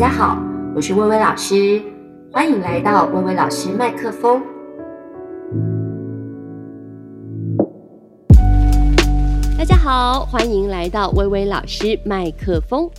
大家好，我是薇薇老师，欢迎来到薇薇老师麦克风。大家好，欢迎来到薇薇老师麦克风。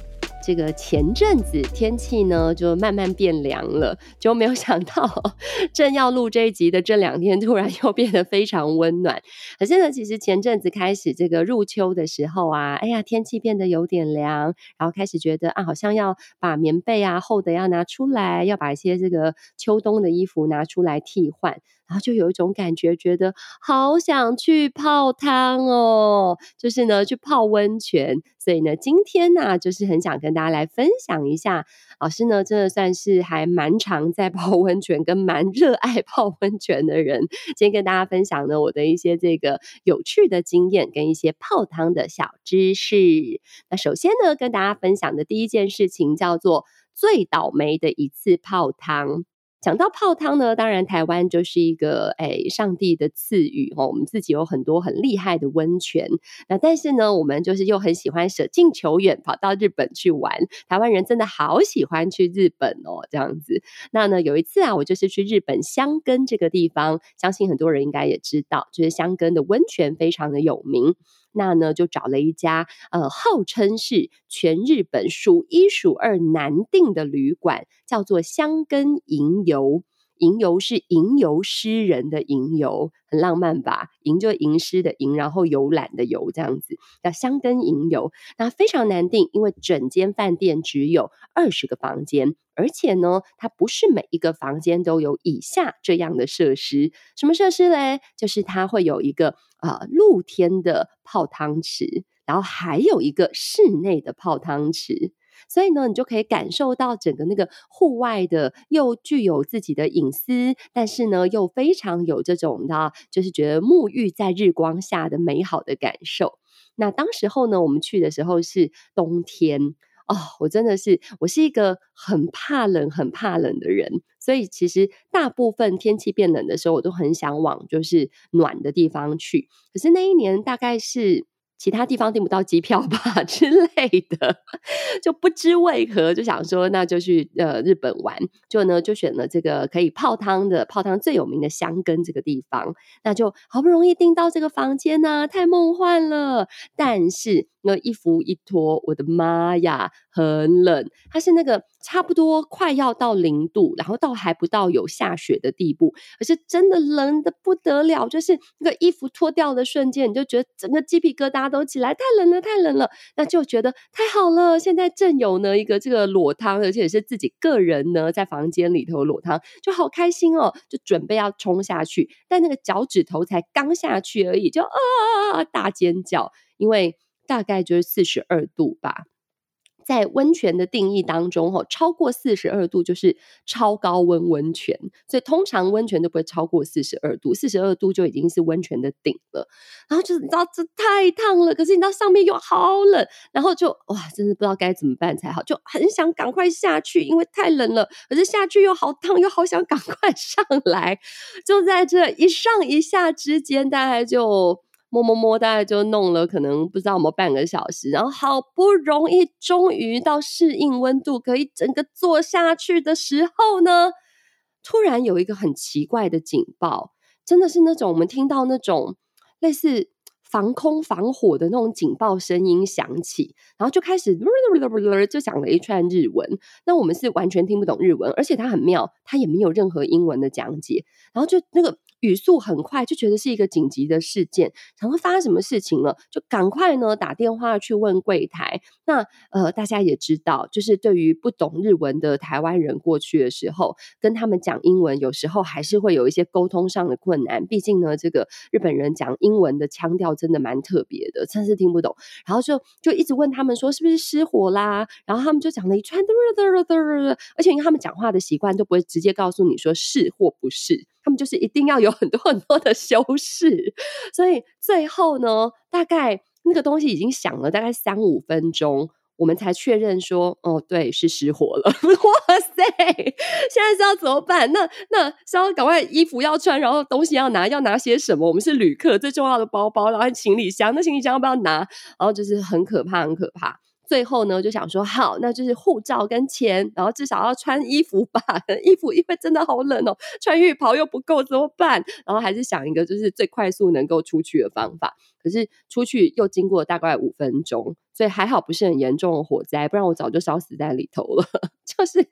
这个前阵子天气呢就慢慢变凉了，就没有想到 正要录这一集的这两天，突然又变得非常温暖。可是呢，其实前阵子开始这个入秋的时候啊，哎呀，天气变得有点凉，然后开始觉得啊，好像要把棉被啊厚的要拿出来，要把一些这个秋冬的衣服拿出来替换。然后就有一种感觉，觉得好想去泡汤哦，就是呢去泡温泉。所以呢，今天呢，就是很想跟大家来分享一下，老师呢真的算是还蛮常在泡温泉，跟蛮热爱泡温泉的人。今天跟大家分享呢我的一些这个有趣的经验，跟一些泡汤的小知识。那首先呢，跟大家分享的第一件事情叫做最倒霉的一次泡汤。讲到泡汤呢，当然台湾就是一个诶上帝的赐予哦，我们自己有很多很厉害的温泉。那但是呢，我们就是又很喜欢舍近求远，跑到日本去玩。台湾人真的好喜欢去日本哦，这样子。那呢，有一次啊，我就是去日本箱根这个地方，相信很多人应该也知道，就是箱根的温泉非常的有名。那呢，就找了一家呃，号称是全日本数一数二难订的旅馆，叫做香根银游。吟游是吟游诗人的吟游，很浪漫吧？吟就吟诗的吟，然后游览的游，这样子叫箱根吟游。那非常难订，因为整间饭店只有二十个房间，而且呢，它不是每一个房间都有以下这样的设施。什么设施嘞？就是它会有一个呃露天的泡汤池，然后还有一个室内的泡汤池。所以呢，你就可以感受到整个那个户外的，又具有自己的隐私，但是呢，又非常有这种的，就是觉得沐浴在日光下的美好的感受。那当时候呢，我们去的时候是冬天哦，我真的是，我是一个很怕冷、很怕冷的人，所以其实大部分天气变冷的时候，我都很想往就是暖的地方去。可是那一年大概是。其他地方订不到机票吧 之类的，就不知为何就想说，那就去呃日本玩，就呢就选了这个可以泡汤的泡汤最有名的箱根这个地方，那就好不容易订到这个房间呢、太梦幻了。但是那衣服一脱，我的妈呀，很冷，它是那个差不多快要到零度，然后到还不到有下雪的地步，可是真的冷的不得了，就是那个衣服脱掉的瞬间，你就觉得整个鸡皮疙瘩。都起来，太冷了，太冷了，那就觉得太好了。现在正有呢一个这个裸汤，而且是自己个人呢在房间里头裸汤，就好开心哦，就准备要冲下去，但那个脚趾头才刚下去而已，就啊大尖叫，因为大概就是四十二度吧。在温泉的定义当中，哈，超过四十二度就是超高温温泉，所以通常温泉都不会超过四十二度，四十二度就已经是温泉的顶了。然后就是你知道这太烫了，可是你知道上面又好冷，然后就哇，真的不知道该怎么办才好，就很想赶快下去，因为太冷了，可是下去又好烫，又好想赶快上来，就在这一上一下之间，大概就。摸摸摸，大概就弄了，可能不知道有没有半个小时，然后好不容易终于到适应温度，可以整个坐下去的时候呢，突然有一个很奇怪的警报，真的是那种我们听到那种类似防空防火的那种警报声音响起，然后就开始就讲了一串日文，那我们是完全听不懂日文，而且它很妙，它也没有任何英文的讲解，然后就那个。语速很快，就觉得是一个紧急的事件，想说发生什么事情了，就赶快呢打电话去问柜台。那呃，大家也知道，就是对于不懂日文的台湾人过去的时候，跟他们讲英文，有时候还是会有一些沟通上的困难。毕竟呢，这个日本人讲英文的腔调真的蛮特别的，真是听不懂。然后就就一直问他们说是不是失火啦，然后他们就讲了一串，而且因为他们讲话的习惯都不会直接告诉你说是或不是。他们就是一定要有很多 很多的修饰，所以最后呢，大概那个东西已经响了大概三五分钟，我们才确认说，哦，对，是失火了。哇塞，现在是要怎么办？那那是要赶快衣服要穿，然后东西要拿，要拿些什么？我们是旅客，最重要的包包，然后行李箱，那行李箱要不要拿？然后就是很可怕，很可怕。最后呢，就想说好，那就是护照跟钱，然后至少要穿衣服吧，衣服因为真的好冷哦，穿浴袍又不够怎么办？然后还是想一个就是最快速能够出去的方法。可是出去又经过大概五分钟，所以还好不是很严重的火灾，不然我早就烧死在里头了。就是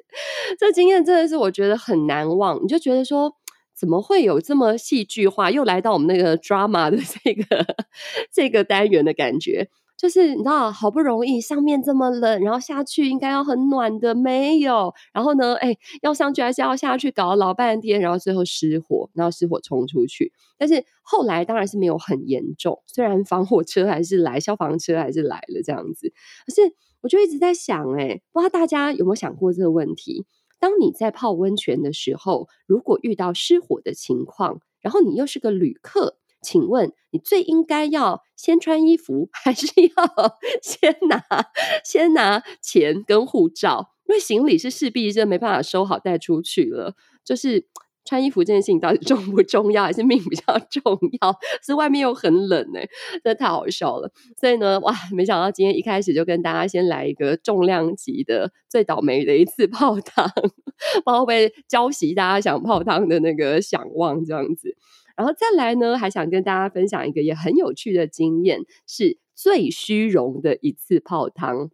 这经验真的是我觉得很难忘，你就觉得说。怎么会有这么戏剧化？又来到我们那个 drama 的这个 这个单元的感觉，就是你知道，好不容易上面这么冷，然后下去应该要很暖的，没有。然后呢，哎，要上去还是要下去，搞了老半天，然后最后失火，然后失火冲出去。但是后来当然是没有很严重，虽然防火车还是来，消防车还是来了这样子。可是我就一直在想，哎，不知道大家有没有想过这个问题？当你在泡温泉的时候，如果遇到失火的情况，然后你又是个旅客，请问你最应该要先穿衣服，还是要 先拿先拿钱跟护照？因为行李是势必就没办法收好带出去了，就是。穿衣服这件事情到底 重不重要，还是命比较重要？是外面又很冷呢、欸，真的太好笑了。所以呢，哇，没想到今天一开始就跟大家先来一个重量级的最倒霉的一次泡汤，不知道会不会浇熄大家想泡汤的那个想望这样子。然后再来呢，还想跟大家分享一个也很有趣的经验，是最虚荣的一次泡汤。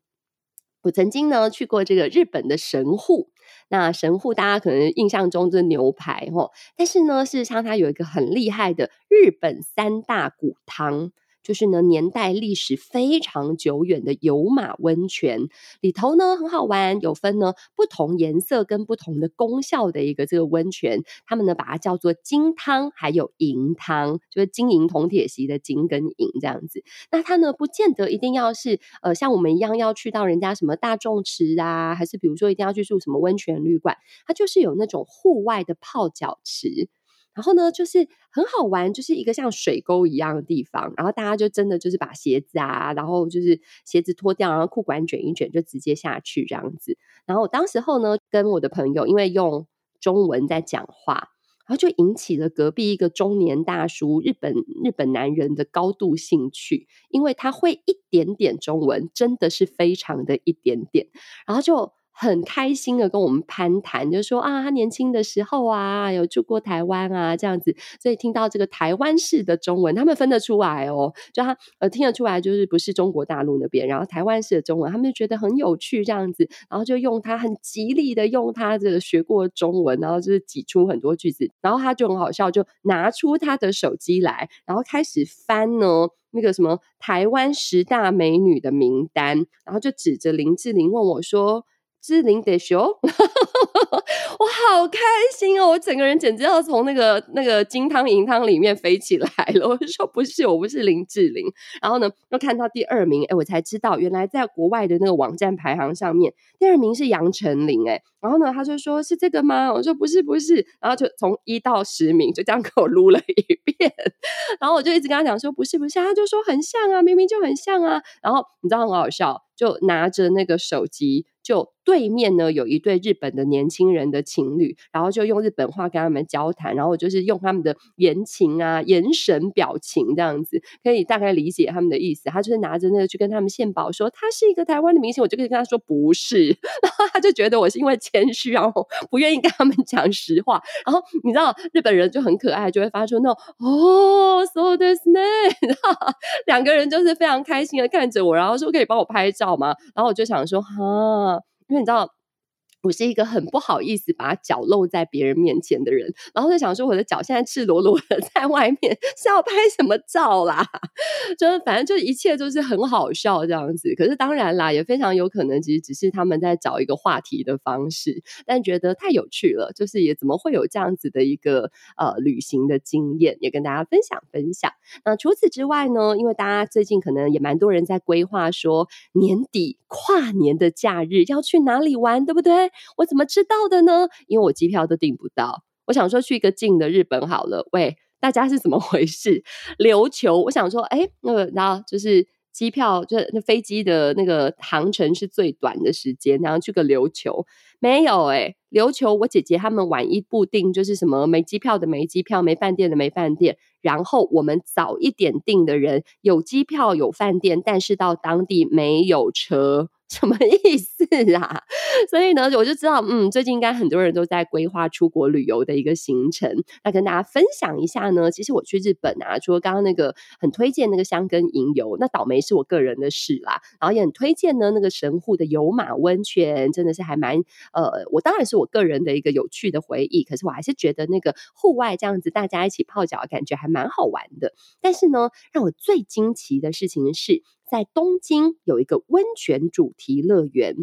我曾经呢去过这个日本的神户。那神户大家可能印象中是牛排哦，但是呢，事实上它有一个很厉害的日本三大骨汤。就是呢，年代历史非常久远的有马温泉里头呢，很好玩，有分呢不同颜色跟不同的功效的一个这个温泉，他们呢把它叫做金汤，还有银汤，就是金银铜铁锡的金跟银这样子。那它呢不见得一定要是呃像我们一样要去到人家什么大众池啊，还是比如说一定要去住什么温泉旅馆，它就是有那种户外的泡脚池。然后呢，就是很好玩，就是一个像水沟一样的地方。然后大家就真的就是把鞋子啊，然后就是鞋子脱掉，然后裤管卷一卷，就直接下去这样子。然后我当时候呢，跟我的朋友因为用中文在讲话，然后就引起了隔壁一个中年大叔，日本日本男人的高度兴趣，因为他会一点点中文，真的是非常的一点点，然后就。很开心的跟我们攀谈，就说啊，他年轻的时候啊，有住过台湾啊，这样子，所以听到这个台湾式的中文，他们分得出来哦，就他呃听得出来，就是不是中国大陆那边，然后台湾式的中文，他们就觉得很有趣这样子，然后就用他很极力的用他的学过中文，然后就是挤出很多句子，然后他就很好笑，就拿出他的手机来，然后开始翻呢那个什么台湾十大美女的名单，然后就指着林志玲问我说。志玲的秀，我好开心哦！我整个人简直要从那个那个金汤银汤里面飞起来了。我就说不是，我不是林志玲。然后呢，又看到第二名，哎，我才知道原来在国外的那个网站排行上面，第二名是杨丞琳。哎，然后呢，他就说是这个吗？我说不是，不是。然后就从一到十名就这样给我撸了一遍。然后我就一直跟他讲说不是，不是。他就说很像啊，明明就很像啊。然后你知道很好笑，就拿着那个手机。就对面呢，有一对日本的年轻人的情侣，然后就用日本话跟他们交谈，然后就是用他们的言情啊、眼神、表情这样子，可以大概理解他们的意思。他就是拿着那个去跟他们献宝，说他是一个台湾的明星，我就可以跟他说不是，然后他就觉得我是因为谦虚，然后不愿意跟他们讲实话。然后你知道日本人就很可爱，就会发出那种哦，so this name，两个人就是非常开心的看着我，然后说可以帮我拍照吗？然后我就想说哈。因为你知道，我是一个很不好意思把脚露在别人面前的人，然后就想说，我的脚现在赤裸裸的 在外面，是要拍什么照啦？就是反正就是一切都是很好笑这样子。可是当然啦，也非常有可能，其实只是他们在找一个话题的方式，但觉得太有趣了，就是也怎么会有这样子的一个呃旅行的经验，也跟大家分享分享。那除此之外呢，因为大家最近可能也蛮多人在规划说年底跨年的假日要去哪里玩，对不对？我怎么知道的呢？因为我机票都订不到。我想说去一个近的日本好了。喂，大家是怎么 回事？琉球，我想说，哎，那个然后就是机票，就是那飞机的那个航程是最短的时间，然后去个琉球没有？哎，琉球我姐姐他们晚一步订，就是什么没机票的没机票，没饭店的没饭店。然后我们早一点订的人有机票有饭店，但是到当地没有车。什么意思啊？所以呢，我就知道，嗯，最近应该很多人都在规划出国旅游的一个行程。那跟大家分享一下呢，其实我去日本啊，除了刚刚那个很推荐那个箱根银游，那倒霉是我个人的事啦。然后也很推荐呢，那个神户的有马温泉，真的是还蛮呃，我当然是我个人的一个有趣的回忆。可是我还是觉得那个户外这样子大家一起泡脚，感觉还蛮好玩的。但是呢，让我最惊奇的事情是。在东京有一个温泉主题乐园，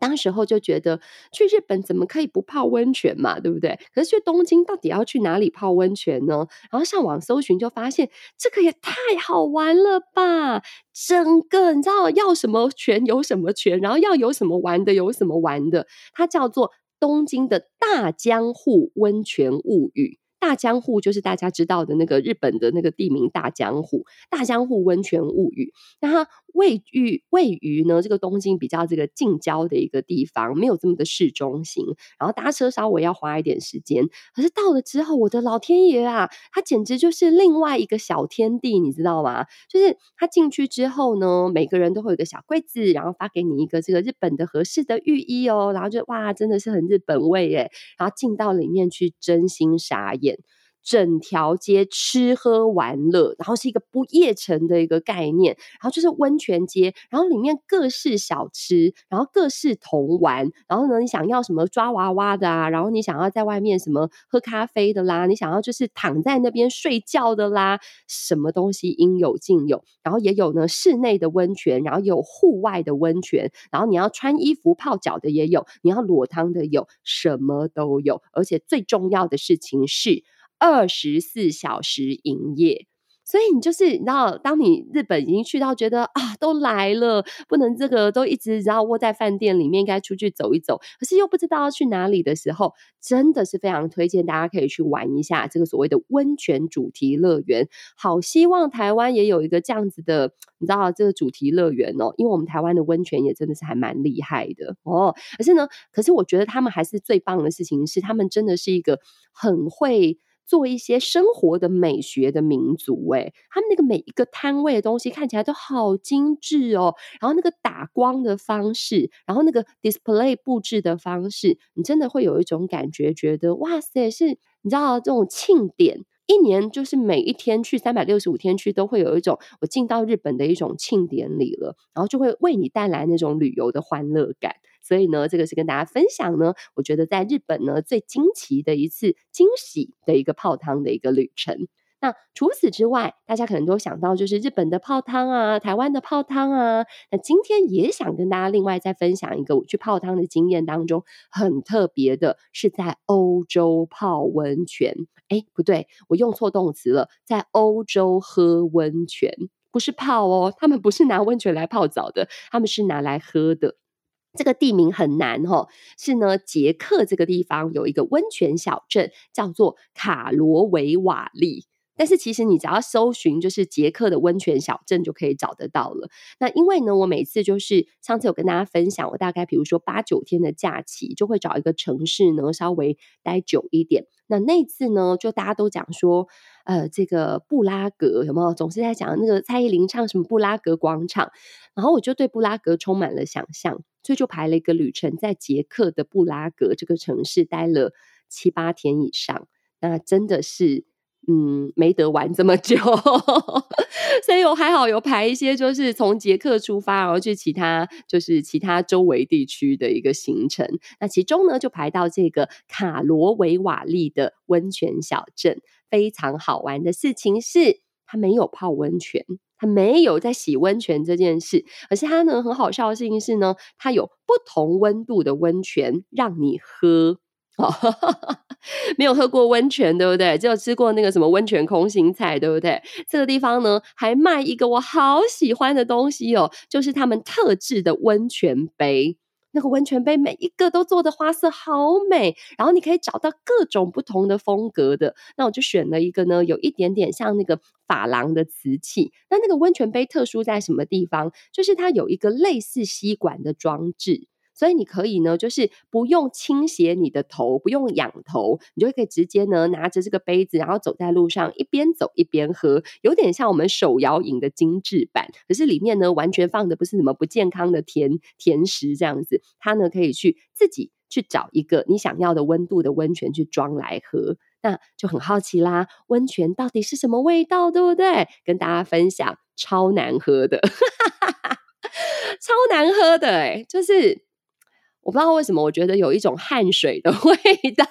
当时候就觉得去日本怎么可以不泡温泉嘛，对不对？可是去东京到底要去哪里泡温泉呢？然后上网搜寻就发现这个也太好玩了吧！整个你知道要什么泉有什么泉，然后要有什么玩的有什么玩的，它叫做东京的大江户温泉物语。大江户就是大家知道的那个日本的那个地名大江户，大江户温泉物语。那它位于位于呢这个东京比较这个近郊的一个地方，没有这么的市中心，然后搭车稍微要花一点时间。可是到了之后，我的老天爷啊，它简直就是另外一个小天地，你知道吗？就是它进去之后呢，每个人都会有一个小柜子，然后发给你一个这个日本的合适的浴衣哦，然后就哇，真的是很日本味耶。然后进到里面去，真心傻眼。整条街吃喝玩乐，然后是一个不夜城的一个概念，然后就是温泉街，然后里面各式小吃，然后各式童玩，然后呢，你想要什么抓娃娃的啊，然后你想要在外面什么喝咖啡的啦，你想要就是躺在那边睡觉的啦，什么东西应有尽有，然后也有呢室内的温泉，然后有户外的温泉，然后你要穿衣服泡脚的也有，你要裸汤的有，什么都有，而且最重要的事情是。二十四小时营业。所以你就是你知道，当你日本已经去到觉得啊，都来了，不能这个都一直然后窝在饭店里面，应该出去走一走，可是又不知道要去哪里的时候，真的是非常推荐大家可以去玩一下这个所谓的温泉主题乐园。好希望台湾也有一个这样子的，你知道这个主题乐园哦，因为我们台湾的温泉也真的是还蛮厉害的哦。可是呢，可是我觉得他们还是最棒的事情是，他们真的是一个很会。做一些生活的美学的民族，诶，他们那个每一个摊位的东西看起来都好精致哦，然后那个打光的方式，然后那个 display 布置的方式，你真的会有一种感觉，觉得哇塞，是你知道这种庆典，一年就是每一天去三百六十五天去，都会有一种我进到日本的一种庆典里了，然后就会为你带来那种旅游的欢乐感。所以呢，这个是跟大家分享呢，我觉得在日本呢最惊奇的一次惊喜的一个泡汤的一个旅程。那除此之外，大家可能都想到就是日本的泡汤啊，台湾的泡汤啊。那今天也想跟大家另外再分享一个我去泡汤的经验当中很特别的，是在欧洲泡温泉。哎，不对，我用错动词了，在欧洲喝温泉，不是泡哦，他们不是拿温泉来泡澡的，他们是拿来喝的。这个地名很难哈，是呢，捷克这个地方有一个温泉小镇，叫做卡罗维瓦利。但是其实你只要搜寻，就是捷克的温泉小镇就可以找得到了。那因为呢，我每次就是上次有跟大家分享，我大概比如说八九天的假期，就会找一个城市呢稍微待久一点。那那次呢，就大家都讲说，呃，这个布拉格有没有？总是在讲那个蔡依林唱什么布拉格广场，然后我就对布拉格充满了想象，所以就排了一个旅程，在捷克的布拉格这个城市待了七八天以上。那真的是。嗯，没得玩这么久，所以我还好有排一些，就是从捷克出发，然后去其他就是其他周围地区的一个行程。那其中呢，就排到这个卡罗维瓦利的温泉小镇。非常好玩的事情是，它没有泡温泉，他没有在洗温泉这件事，而且他呢很好笑的事情是呢，他有不同温度的温泉让你喝。没有喝过温泉，对不对？只有吃过那个什么温泉空心菜，对不对？这个地方呢，还卖一个我好喜欢的东西哦，就是他们特制的温泉杯。那个温泉杯每一个都做的花色好美，然后你可以找到各种不同的风格的。那我就选了一个呢，有一点点像那个珐琅的瓷器。那那个温泉杯特殊在什么地方？就是它有一个类似吸管的装置。所以你可以呢，就是不用倾斜你的头，不用仰头，你就可以直接呢拿着这个杯子，然后走在路上，一边走一边喝，有点像我们手摇饮的精致版。可是里面呢，完全放的不是什么不健康的甜甜食这样子，它呢可以去自己去找一个你想要的温度的温泉去装来喝。那就很好奇啦，温泉到底是什么味道，对不对？跟大家分享，超难喝的，超难喝的，哎，就是我不知道为什么，我觉得有一种汗水的 味道，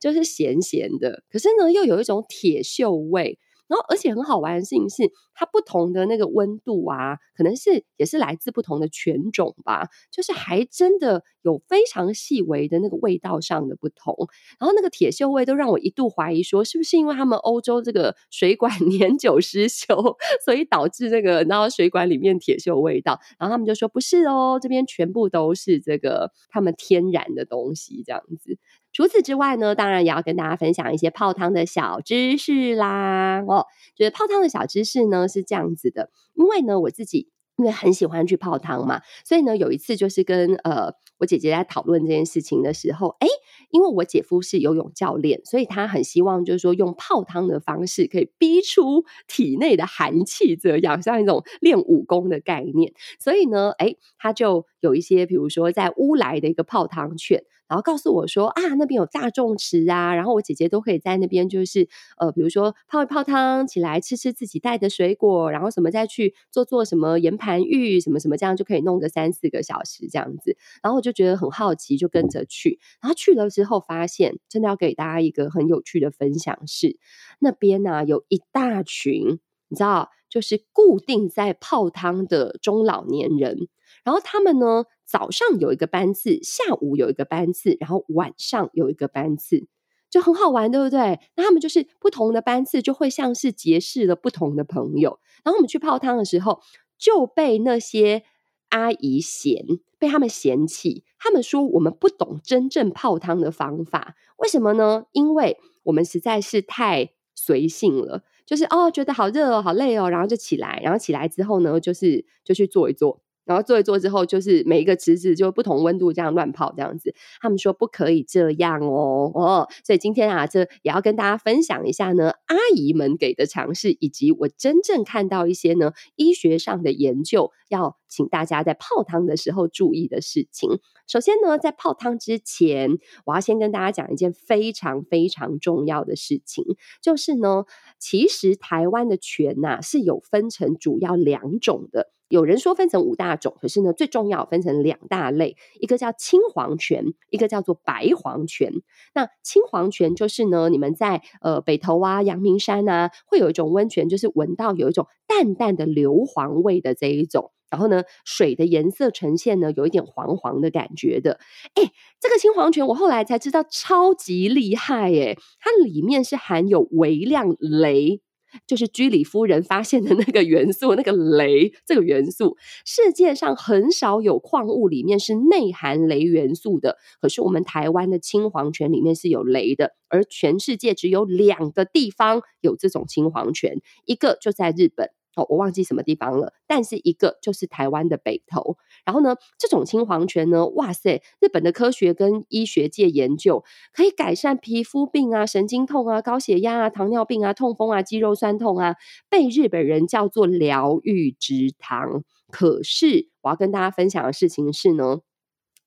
就是咸咸的，可是呢，又有一种铁锈味。然后，而且很好玩的事情是，它不同的那个温度啊，可能是也是来自不同的犬种吧，就是还真的有非常细微的那个味道上的不同。然后那个铁锈味都让我一度怀疑说，是不是因为他们欧洲这个水管 年久失修，所以导致这个然后水管里面铁锈味道？然后他们就说不是哦，这边全部都是这个他们天然的东西，这样子。除此之外呢，当然也要跟大家分享一些泡汤的小知识啦。哦，觉得泡汤的小知识呢是这样子的，因为呢我自己因为很喜欢去泡汤嘛，所以呢有一次就是跟呃我姐姐在讨论这件事情的时候，诶，因为我姐夫是游泳教练，所以他很希望就是说用泡汤的方式可以逼出体内的寒气，这样像一种练武功的概念。所以呢，诶，他就有一些比如说在乌来的一个泡汤券。然后告诉我说啊，那边有大众池啊，然后我姐姐都可以在那边，就是呃，比如说泡一泡汤，起来吃吃自己带的水果，然后什么再去做做什么岩盘浴，什么什么这样就可以弄个三四个小时这样子。然后我就觉得很好奇，就跟着去。然后去了之后发现，真的要给大家一个很有趣的分享是，那边呢、有一大群，你知道，就是固定在泡汤的中老年人。然后他们呢，早上有一个班次，下午有一个班次，然后晚上有一个班次，就很好玩，对不对？那他们就是不同的班次，就会像是结识了不同的朋友。然后我们去泡汤的时候，就被那些阿姨嫌，被他们嫌弃。他们说我们不懂真正泡汤的方法，为什么呢？因为我们实在是太随性了，就是哦，觉得好热哦，好累哦，然后就起来，然后起来之后呢，就是就去坐一坐。然后做一做之后，就是每一个池子就不同温度这样乱泡这样子。他们说不可以这样哦哦，所以今天啊，这也要跟大家分享一下呢，阿姨们给的尝试，以及我真正看到一些呢医学上的研究，要请大家在泡汤的时候注意的事情。首先呢，在泡汤之前，我要先跟大家讲一件非常非常重要的事情，就是呢，其实台湾的泉呐是有分成主要两种的。有人说分成五大种，可是呢，最重要分成两大类，一个叫青黄泉，一个叫做白黄泉。那青黄泉就是呢，你们在呃北投啊、阳明山啊，会有一种温泉，就是闻到有一种淡淡的硫磺味的这一种，然后呢，水的颜色呈现呢，有一点黄黄的感觉的。诶，这个青黄泉我后来才知道超级厉害诶，它里面是含有微量镭。就是居里夫人发现的那个元素，那个镭这个元素，世界上很少有矿物里面是内含镭元素的。可是我们台湾的青黄泉里面是有镭的，而全世界只有两个地方有这种青黄泉，一个就在日本。哦，我忘记什么地方了，但是一个就是台湾的北投。然后呢，这种青黄泉呢，哇塞，日本的科学跟医学界研究可以改善皮肤病啊、神经痛啊、高血压啊、糖尿病啊、痛风啊、肌肉酸痛啊，被日本人叫做疗愈之汤。可是我要跟大家分享的事情是呢。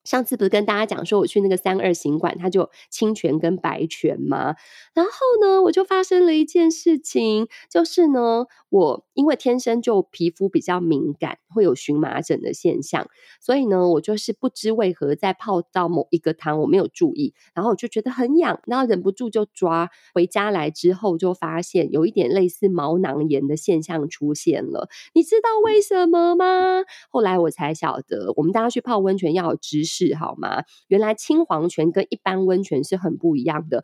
上次不是跟大家讲说我去那个三二行馆，它就青泉跟白泉吗？然后呢，我就发生了一件事情，就是呢，我因为天生就皮肤比较敏感，会有荨麻疹的现象，所以呢，我就是不知为何在泡到某一个汤，我没有注意，然后我就觉得很痒，然后忍不住就抓。回家来之后就发现有一点类似毛囊炎的现象出现了。你知道为什么吗？后来我才晓得，我们大家去泡温泉要有知识。好吗？原来青黄泉跟一般温泉是很不一样的。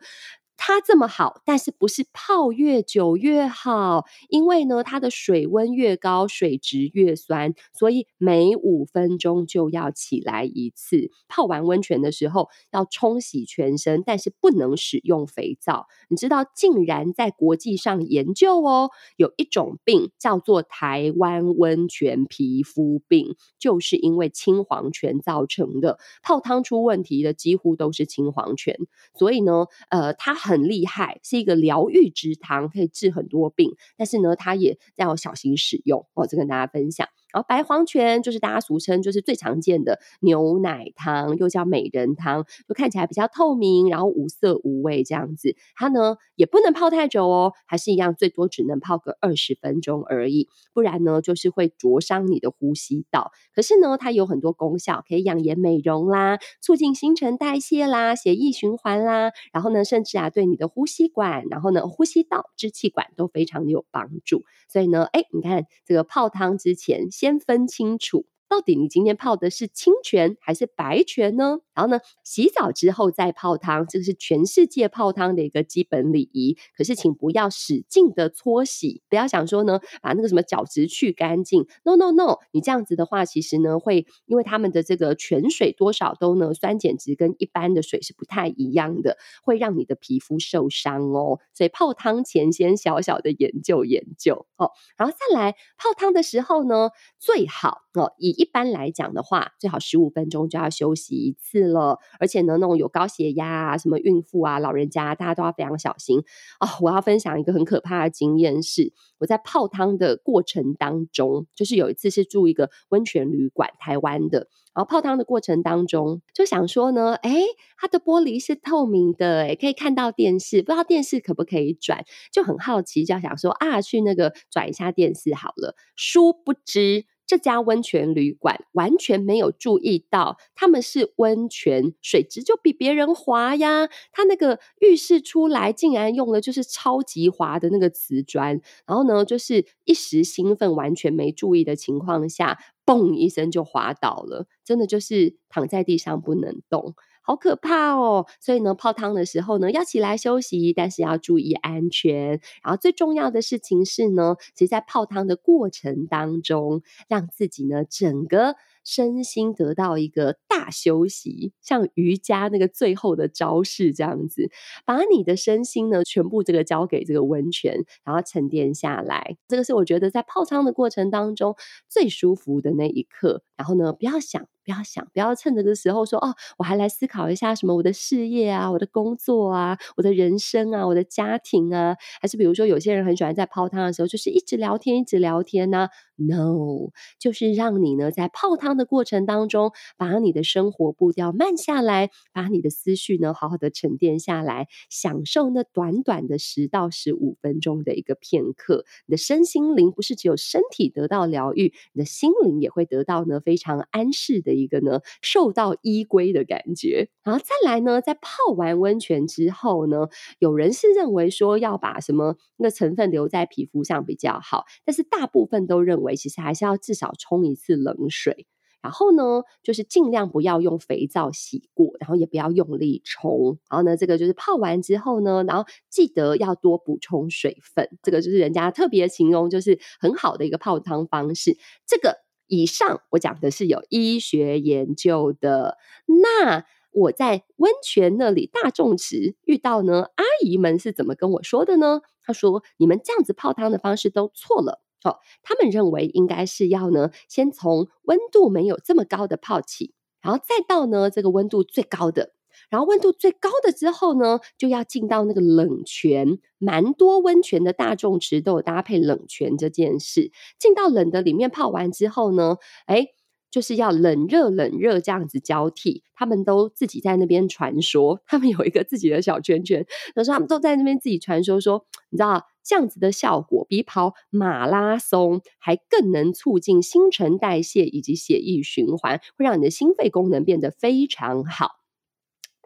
它这么好，但是不是泡越久越好？因为呢，它的水温越高，水质越酸，所以每五分钟就要起来一次。泡完温泉的时候要冲洗全身，但是不能使用肥皂。你知道，竟然在国际上研究哦，有一种病叫做台湾温泉皮肤病，就是因为氢黄泉造成的。泡汤出问题的几乎都是氢黄泉，所以呢，呃，它很。厉害，是一个疗愈之汤，可以治很多病。但是呢，它也要小心使用。我就跟大家分享。然后白黄泉就是大家俗称，就是最常见的牛奶汤，又叫美人汤，就看起来比较透明，然后无色无味这样子。它呢也不能泡太久哦，还是一样，最多只能泡个二十分钟而已，不然呢就是会灼伤你的呼吸道。可是呢，它有很多功效，可以养颜美容啦，促进新陈代谢啦，血液循环啦，然后呢，甚至啊对你的呼吸管，然后呢呼吸道、支气管都非常的有帮助。所以呢，哎，你看这个泡汤之前。先分清楚。到底你今天泡的是清泉还是白泉呢？然后呢，洗澡之后再泡汤，这个是全世界泡汤的一个基本礼仪。可是，请不要使劲的搓洗，不要想说呢，把那个什么角质去干净。No No No，你这样子的话，其实呢会因为他们的这个泉水多少都呢酸碱值跟一般的水是不太一样的，会让你的皮肤受伤哦。所以泡汤前先小小的研究研究哦，然后再来泡汤的时候呢，最好哦以一。般来讲的话，最好十五分钟就要休息一次了。而且呢，那种有高血压啊、什么孕妇啊、老人家，大家都要非常小心哦。我要分享一个很可怕的经验是，我在泡汤的过程当中，就是有一次是住一个温泉旅馆，台湾的。然后泡汤的过程当中，就想说呢，哎，它的玻璃是透明的，哎，可以看到电视，不知道电视可不可以转，就很好奇，就想说啊，去那个转一下电视好了。殊不知。这家温泉旅馆完全没有注意到，他们是温泉，水质就比别人滑呀。他那个浴室出来，竟然用的就是超级滑的那个瓷砖。然后呢，就是一时兴奋，完全没注意的情况下，嘣一声就滑倒了，真的就是躺在地上不能动。好可怕哦！所以呢，泡汤的时候呢，要起来休息，但是要注意安全。然后最重要的事情是呢，其实在泡汤的过程当中，让自己呢整个身心得到一个大休息，像瑜伽那个最后的招式这样子，把你的身心呢全部这个交给这个温泉，然后沉淀下来。这个是我觉得在泡汤的过程当中最舒服的那一刻。然后呢，不要想。不要想，不要趁这个时候说哦，我还来思考一下什么我的事业啊，我的工作啊，我的人生啊，我的家庭啊，还是比如说有些人很喜欢在泡汤的时候就是一直聊天，一直聊天呢、No，就是让你呢在泡汤的过程当中，把你的生活步调慢下来，把你的思绪呢好好的沉淀下来，享受那短短的十到十五分钟的一个片刻。你的身心灵不是只有身体得到疗愈，你的心灵也会得到呢非常安适的。一个呢，受到依归的感觉，然后再来呢，在泡完温泉之后呢，有人是认为说要把什么那成分留在皮肤上比较好，但是大部分都认为其实还是要至少冲一次冷水，然后呢，就是尽量不要用肥皂洗过，然后也不要用力冲，然后呢，这个就是泡完之后呢，然后记得要多补充水分，这个就是人家特别形容就是很好的一个泡汤方式，这个。以上我讲的是有医学研究的。那我在温泉那里大众池遇到呢，阿姨们是怎么跟我说的呢？她说：“你们这样子泡汤的方式都错了。哦，他们认为应该是要呢，先从温度没有这么高的泡起，然后再到呢这个温度最高的。”然后温度最高的之后呢，就要进到那个冷泉，蛮多温泉的大众池都有搭配冷泉这件事。进到冷的里面泡完之后呢，哎，就是要冷热冷热这样子交替。他们都自己在那边传说，他们有一个自己的小圈圈，有时候他们都在那边自己传说说，你知道这样子的效果比跑马拉松还更能促进新陈代谢以及血液循环，会让你的心肺功能变得非常好。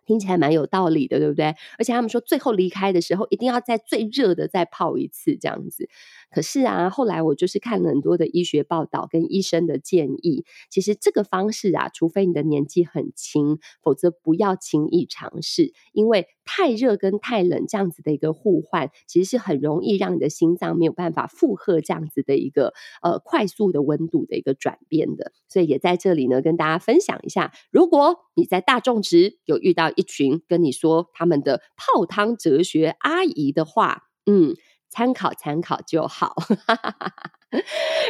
听起来蛮有道理的，对不对？而且他们说最后离开的时候，一定要在最热的再泡一次，这样子。可是啊，后来我就是看了很多的医学报道跟医生的建议，其实这个方式啊，除非你的年纪很轻，否则不要轻易尝试，因为太热跟太冷这样子的一个互换，其实是很容易让你的心脏没有办法负荷这样子的一个呃快速的温度的一个转变的。所以也在这里呢，跟大家分享一下，如果你在大众值有遇到一群跟你说他们的泡汤哲学阿姨的话，嗯。参考参考就好，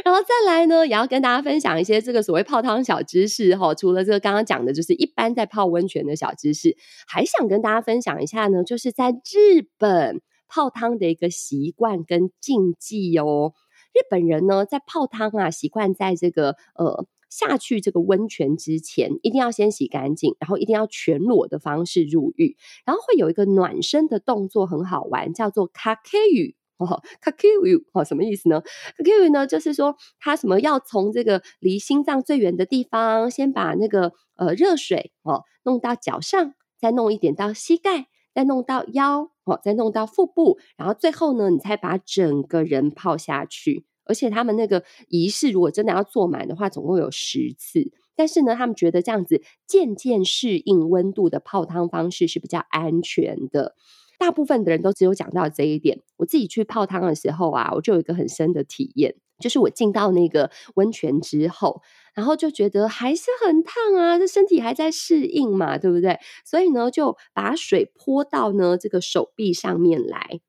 然后再来呢，也要跟大家分享一些这个所谓泡汤小知识哈。除了这个刚刚讲的，就是一般在泡温泉的小知识，还想跟大家分享一下呢，就是在日本泡汤的一个习惯跟禁忌哦。日本人呢，在泡汤啊，习惯在这个呃。下去这个温泉之前，一定要先洗干净，然后一定要全裸的方式入浴，然后会有一个暖身的动作，很好玩，叫做卡卡语け汤哦，かけ汤哦，什么意思呢？かけ汤呢，就是说他什么要从这个离心脏最远的地方，先把那个呃热水哦弄到脚上，再弄一点到膝盖，再弄到腰哦，再弄到腹部，然后最后呢，你才把整个人泡下去。而且他们那个仪式，如果真的要做满的话，总共有十次。但是呢，他们觉得这样子渐渐适应温度的泡汤方式是比较安全的。 大部分的人都只有讲到这一点。我自己去泡汤的时候啊，我就有一个很深的体验，就是我进到那个温泉之后，然后就觉得还是很烫啊，这身体还在适应嘛，对不对？所以呢，就把水泼到呢这个手臂上面来。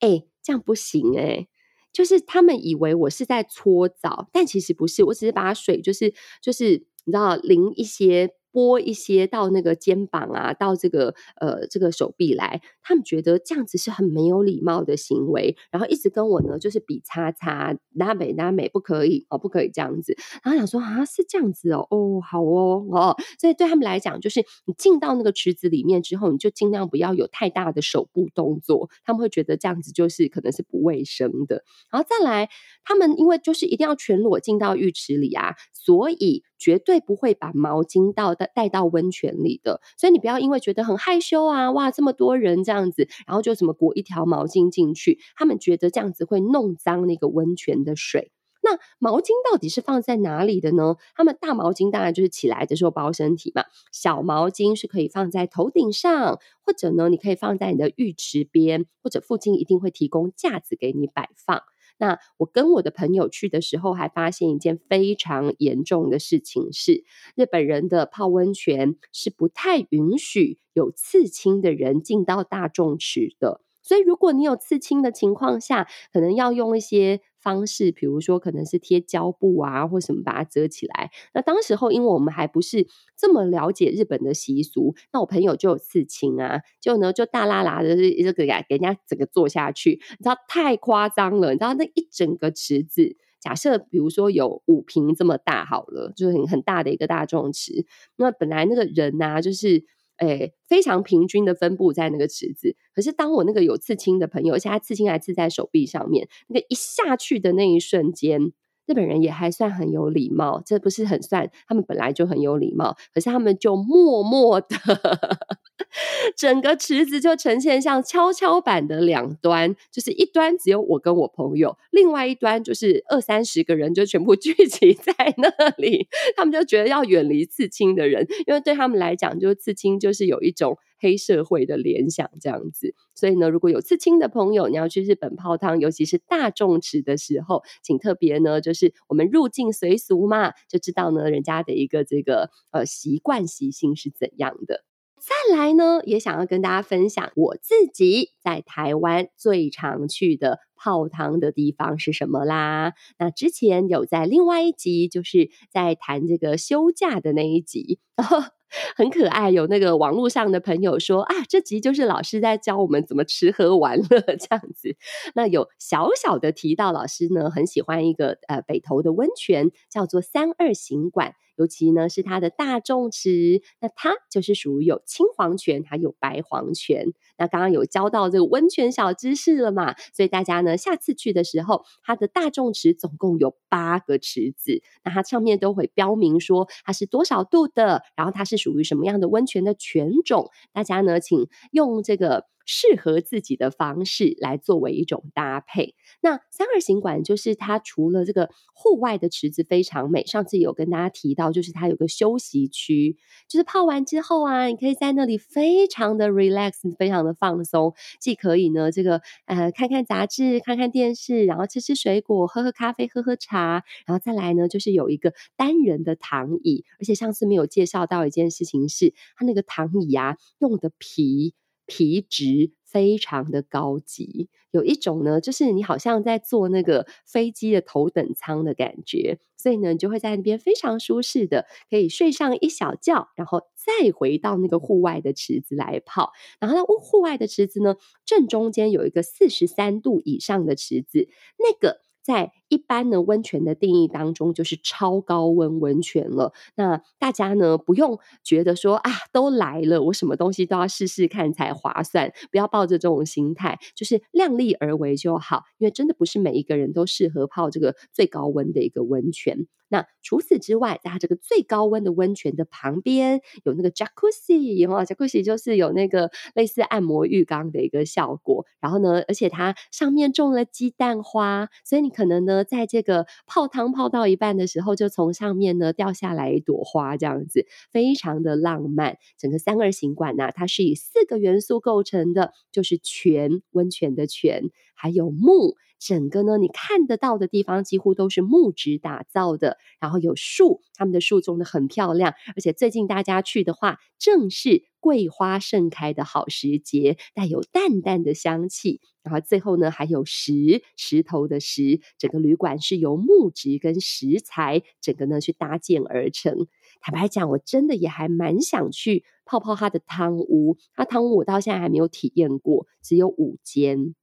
哎，这样不行哎。就是他们以为我是在搓澡，但其实不是，我只是把水就是就是你知道淋一些。拨一些到那个肩膀啊，到这个呃这个手臂来，他们觉得这样子是很没有礼貌的行为，然后一直跟我呢就是比叉叉，拉美拉美不可以哦，不可以这样子。然后想说啊是这样子哦，哦好哦哦，所以对他们来讲，就是你进到那个池子里面之后，你就尽量不要有太大的手部动作，他们会觉得这样子就是可能是不卫生的。然后再来，他们因为就是一定要全裸进到浴池里啊，所以。绝对不会把毛巾倒带带到温泉里的，所以你不要因为觉得很害羞啊，哇，这么多人这样子，然后就怎么裹一条毛巾进去，他们觉得这样子会弄脏那个温泉的水。那毛巾到底是放在哪里的呢？他们大毛巾当然就是起来的时候包身体嘛，小毛巾是可以放在头顶上，或者呢，你可以放在你的浴池边，或者附近一定会提供架子给你摆放。那我跟我的朋友去的时候，还发现一件非常严重的事情是，日本人的泡温泉是不太允许有刺青的人进到大众池的。所以，如果你有刺青的情况下，可能要用一些方式，比如说可能是贴胶布啊，或什么把它遮起来。那当时候，因为我们还不是这么了解日本的习俗，那我朋友就有刺青啊，就呢就大剌剌的这个给给人家整个做下去，你知道太夸张了，你知道那一整个池子，假设比如说有五坪这么大好了，就是很很大的一个大众池，那本来那个人呐、啊，就是。诶，非常平均的分布在那个池子。可是当我那个有刺青的朋友，而且他刺青还刺在手臂上面，那个一下去的那一瞬间，日本人也还算很有礼貌。这不是很算，他们本来就很有礼貌，可是他们就默默的。整个池子就呈现像跷跷板的两端，就是一端只有我跟我朋友，另外一端就是二三十个人就全部 聚集在那里。他们就觉得要远离刺青的人，因为对他们来讲，就刺青就是有一种黑社会的联想这样子。所以呢，如果有刺青的朋友，你要去日本泡汤，尤其是大众池的时候，请特别呢，就是我们入境随俗嘛，就知道呢人家的一个这个呃习惯习性是怎样的。再来呢，也想要跟大家分享我自己在台湾最常去的泡汤的地方是什么啦。那之前有在另外一集，就是在谈这个休假的那一集。很可爱，有那个网络上的朋友说啊，这集就是老师在教我们怎么吃喝玩乐这样子。那有小小的提到，老师呢很喜欢一个呃北投的温泉，叫做三二行馆。尤其呢是它的大众池，那它就是属于有青黄泉还有白黄泉。那刚刚有教到这个温泉小知识了嘛？所以大家呢下次去的时候，它的大众池总共有八个池子，那它上面都会标明说它是多少度的，然后它是属于什么样的温泉的泉种。大家呢请用这个适合自己的方式来作为一种搭配。那三二行馆就是它除了这个户外的池子非常美，上次有跟大家提到，就是它有个休息区，就是泡完之后啊，你可以在那里非常的 relax，非常的放松，既可以呢这个呃看看杂志、看看电视，然后吃吃水果、喝喝咖啡、喝喝茶，然后再来呢就是有一个单人的躺椅，而且上次没有介绍到一件事情是，它那个躺椅啊用的皮皮质。非常的高级，有一种呢，就是你好像在坐那个飞机的头等舱的感觉，所以呢，你就会在那边非常舒适的可以睡上一小觉，然后再回到那个户外的池子来泡。然后呢，户外的池子呢，正中间有一个四十三度以上的池子，那个。在一般的温泉的定义当中，就是超高温温泉了。那大家呢，不用觉得说啊，都来了，我什么东西都要试试看才划算，不要抱着这种心态，就是量力而为就好。因为真的不是每一个人都适合泡这个最高温的一个温泉。那除此之外，在它这个最高温的温泉的旁边有那个 Jacuzzi，然后 Jacuzzi 就是有那个类似按摩浴缸的一个效果。然后呢，而且它上面种了鸡蛋花，所以你可能呢，在这个泡汤泡到一半的时候，就从上面呢掉下来一朵花，这样子非常的浪漫。整个三二行馆呢，它是以四个元素构成的，就是泉，温泉的泉，还有木。整个呢，你看得到的地方几乎都是木质打造的，然后有树，他们的树种的很漂亮，而且最近大家去的话，正是桂花盛开的好时节，带有淡淡的香气。然后最后呢，还有石，石头的石，整个旅馆是由木质跟石材整个呢去搭建而成。坦白讲，我真的也还蛮想去泡泡它的汤屋，它汤屋我到现在还没有体验过，只有五间。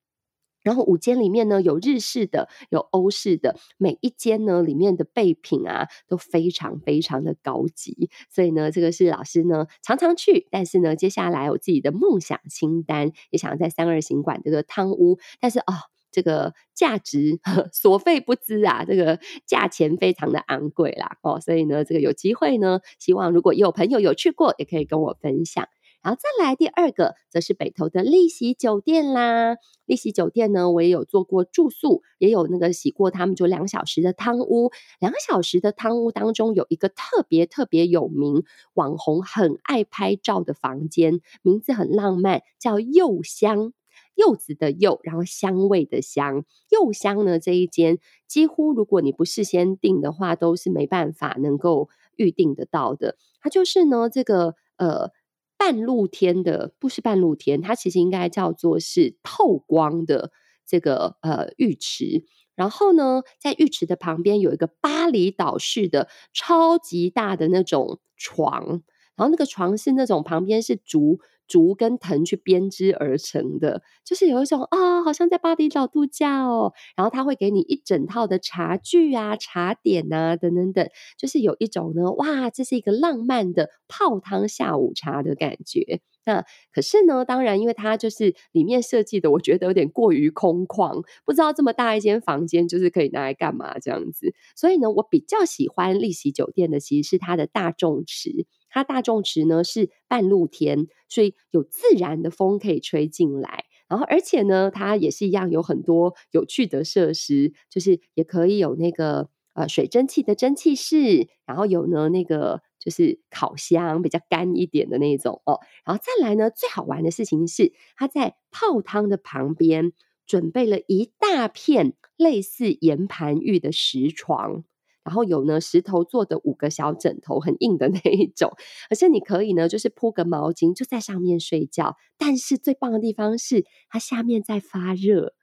然后五间里面呢，有日式的，有欧式的，每一间呢里面的备品啊都非常非常的高级，所以呢，这个是老师呢常常去，但是呢，接下来有自己的梦想清单，也想要在三二行馆这个汤屋，但是哦，这个价值 所费不貲啊，这个价钱非常的昂贵啦哦，所以呢，这个有机会呢，希望如果有朋友有去过，也可以跟我分享。然后再来第二个，则是北投的丽禧酒店啦。丽禧酒店呢，我也有做过住宿，也有那个洗过他们就两小时的汤屋。两小时的汤屋当中，有一个特别特别有名、网红很爱拍照的房间，名字很浪漫，叫柚香。柚子的柚，然后香味的香。柚香呢，这一间几乎如果你不事先订的话，都是没办法能够预定得到的。它就是呢，这个呃。半露天的，不是半露天，它其实应该叫做是透光的这个呃浴池。然后呢，在浴池的旁边有一个巴厘岛式的超级大的那种床，然后那个床是那种旁边是竹。竹跟藤去编织而成的，就是有一种啊、好像在巴厘岛度假哦。然后他会给你一整套的茶具啊、茶点啊等等等，就是有一种呢，哇，这是一个浪漫的泡汤下午茶的感觉。那可是呢，当然，因为它就是里面设计的，我觉得有点过于空旷，不知道这么大一间房间就是可以拿来干嘛这样子。所以呢，我比较喜欢丽禧酒店的，其实是它的大众池。它大众池呢是半露天，所以有自然的风可以吹进来，然后而且呢，它也是一样有很多有趣的设施，就是也可以有那个呃水蒸气的蒸汽室，然后有呢那个就是烤箱比较干一点的那种哦，然后再来呢，最好玩的事情是它在泡汤的旁边准备了一大片类似岩盘浴的石床。然后有呢，石头做的五个小枕头，很硬的那一种，而且你可以呢，就是铺个毛巾就在上面睡觉。但是最棒的地方是，它下面在发热。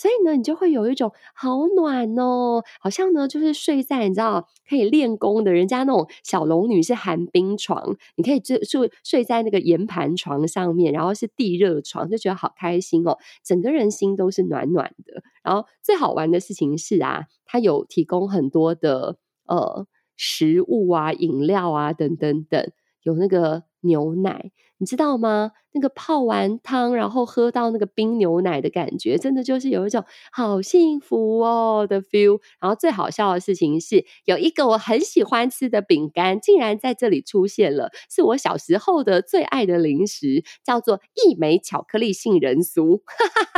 所以呢，你就会有一种好暖哦，好像呢就是睡在你知道可以练功的人家那种小龙女是寒冰床，你可以就睡睡在那个岩盘床上面，然后是地热床，就觉得好开心哦，整个人心都是暖暖的。然后最好玩的事情是啊，它有提供很多的呃食物啊、饮料啊等等等，有那个牛奶。你知道吗？那个泡完汤，然后喝到那个冰牛奶的感觉，真的就是有一种好幸福哦的 feel。然后最好笑的事情是，有一个我很喜欢吃的饼干，竟然在这里出现了，是我小时候的最爱的零食，叫做一枚巧克力杏仁酥，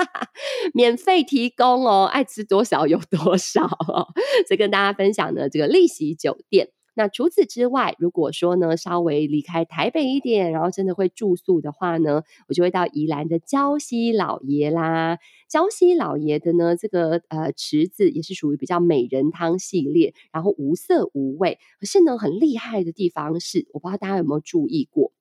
免费提供哦，爱吃多少有多少哦。所以跟大家分享呢，这个丽禧酒店。那除此之外，如果说呢，稍微离开台北一点，然后真的会住宿的话呢，我就会到宜兰的礁溪老爷啦。礁溪老爷的呢，这个呃池子也是属于比较美人汤系列，然后无色无味。可是呢，很厉害的地方是，我不知道大家有没有注意过，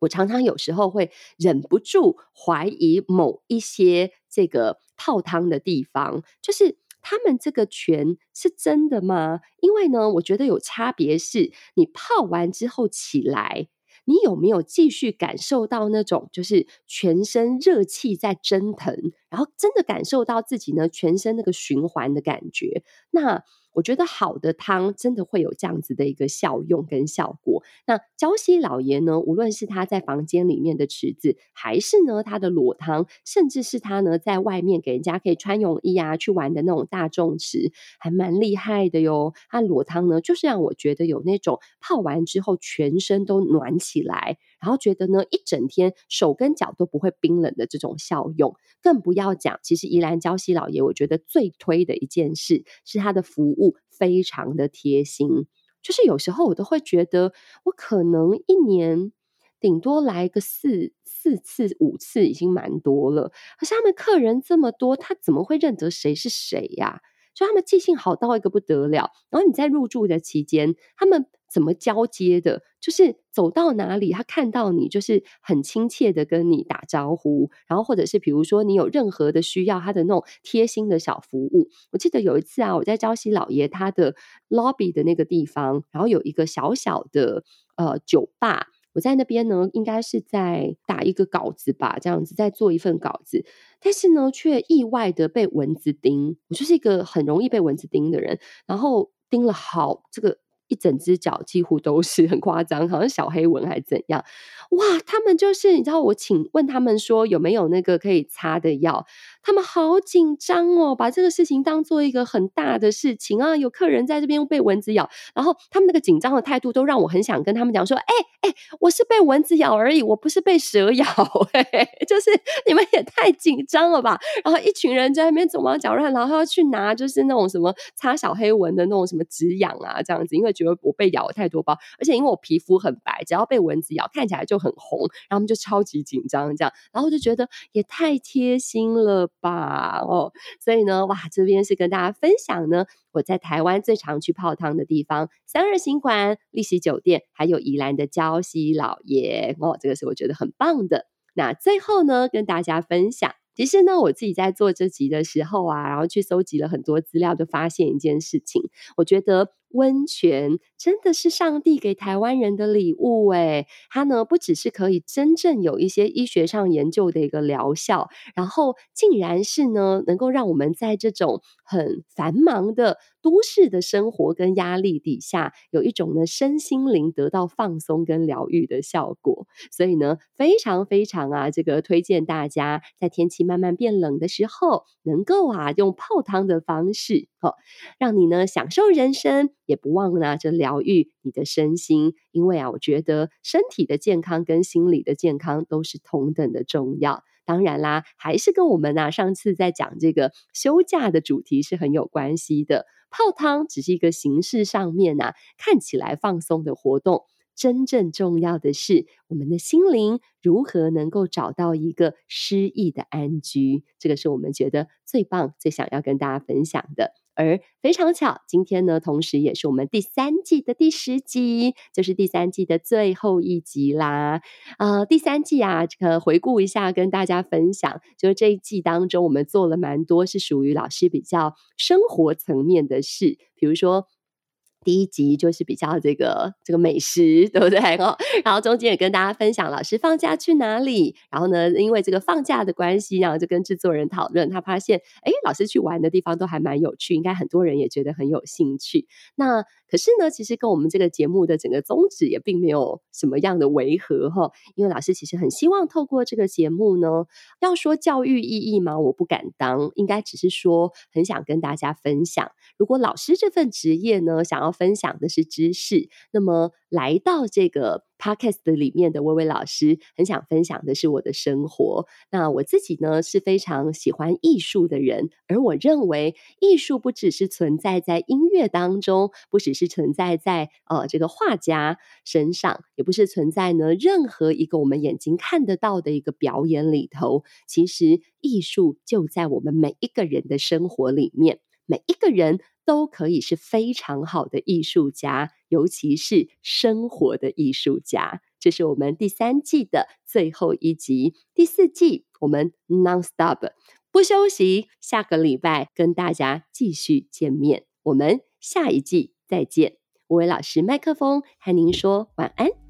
我常常有时候会忍不住怀疑某一些这个泡汤的地方，就是。他们这个泉是真的吗？因为呢，我觉得有差别是，你泡完之后起来，你有没有继续感受到那种就是全身热气在蒸腾，然后真的感受到自己呢全身那个循环的感觉？那。我觉得好的汤真的会有这样子的一个效用跟效果。那礁溪老爷呢，无论是他在房间里面的池子，还是呢他的裸汤，甚至是他呢在外面给人家可以穿泳衣啊去玩的那种大众池，还蛮厉害的哟。他裸汤呢，就是让我觉得有那种泡完之后全身都暖起来，然后觉得呢一整天手跟脚都不会冰冷的这种效用。更不要讲，其实宜兰礁溪老爷，我觉得最推的一件事是他的服务。非常的贴心，就是有时候我都会觉得，我可能一年顶多来个四四次、五次，已经蛮多了。可是他们客人这么多，他怎么会认得谁是谁呀？就他们记性好到一个不得了。然后你在入住的期间，他们。怎么交接的？就是走到哪里，他看到你就是很亲切的跟你打招呼，然后或者是比如说你有任何的需要，他的那种贴心的小服务。我记得有一次啊，我在礁溪老爷他的 lobby 的那个地方，然后有一个小小的呃酒吧，我在那边呢，应该是在打一个稿子吧，这样子在做一份稿子，但是呢，却意外的被蚊子叮。我就是一个很容易被蚊子叮的人，然后叮了好这个。一整只脚几乎都是很夸张，好像小黑纹还怎样？哇！他们就是你知道，我请问他们说有没有那个可以擦的药，他们好紧张哦，把这个事情当做一个很大的事情啊。有客人在这边被蚊子咬，然后他们那个紧张的态度都让我很想跟他们讲说：哎哎，我是被蚊子咬而已，我不是被蛇咬。嘿嘿，就是你们也太紧张了吧？然后一群人在那边手忙脚乱，然后要去拿就是那种什么擦小黑蚊的那种什么止痒啊这样子，因为。觉得我被咬了太多包，而且因为我皮肤很白，只要被蚊子咬，看起来就很红，然后他们就超级紧张，这样，然后就觉得也太贴心了吧，哦，所以呢，哇，这边是跟大家分享呢，我在台湾最常去泡汤的地方，三二行馆、丽禧酒店，还有宜兰的礁溪老爷，哦，这个是我觉得很棒的。那最后呢，跟大家分享。其实呢，我自己在做这集的时候啊，然后去搜集了很多资料，就发现一件事情，我觉得。温泉真的是上帝给台湾人的礼物诶，它呢不只是可以真正有一些医学上研究的一个疗效，然后竟然是呢能够让我们在这种很繁忙的都市的生活跟压力底下，有一种呢身心灵得到放松跟疗愈的效果。所以呢，非常非常啊，这个推荐大家在天气慢慢变冷的时候，能够啊用泡汤的方式，让你呢享受人生。也不忘呢，就疗愈你的身心，因为啊，我觉得身体的健康跟心理的健康都是同等的重要。当然啦，还是跟我们啊上次在讲这个休假的主题是很有关系的。泡汤只是一个形式上面啊看起来放松的活动，真正重要的是我们的心灵如何能够找到一个诗意的安居。这个是我们觉得最棒、最想要跟大家分享的。而非常巧，今天呢，同时也是我们第三季的第十集，就是第三季的最后一集啦。呃，第三季啊，这个回顾一下，跟大家分享，就是这一季当中，我们做了蛮多是属于老师比较生活层面的事，比如说。第一集就是比较这个这个美食，对不对？哦，然后中间也跟大家分享老师放假去哪里。然后呢，因为这个放假的关系，然后就跟制作人讨论，他发现，哎，老师去玩的地方都还蛮有趣，应该很多人也觉得很有兴趣。那可是呢，其实跟我们这个节目的整个宗旨也并没有什么样的违和哈。因为老师其实很希望透过这个节目呢，要说教育意义吗？我不敢当，应该只是说很想跟大家分享，如果老师这份职业呢，想要分享的是知识，那么来到这个 podcast 里面的薇薇老师，很想分享的是我的生活。那我自己呢，是非常喜欢艺术的人，而我认为艺术不只是存在在音乐当中，不只是存在在呃这个画家身上，也不是存在呢任何一个我们眼睛看得到的一个表演里头。其实艺术就在我们每一个人的生活里面，每一个人。都可以是非常好的艺术家，尤其是生活的艺术家。这是我们第三季的最后一集，第四季我们 non-stop 不休息，下个礼拜跟大家继续见面。我们下一季再见。五位老师麦克风和您说晚安。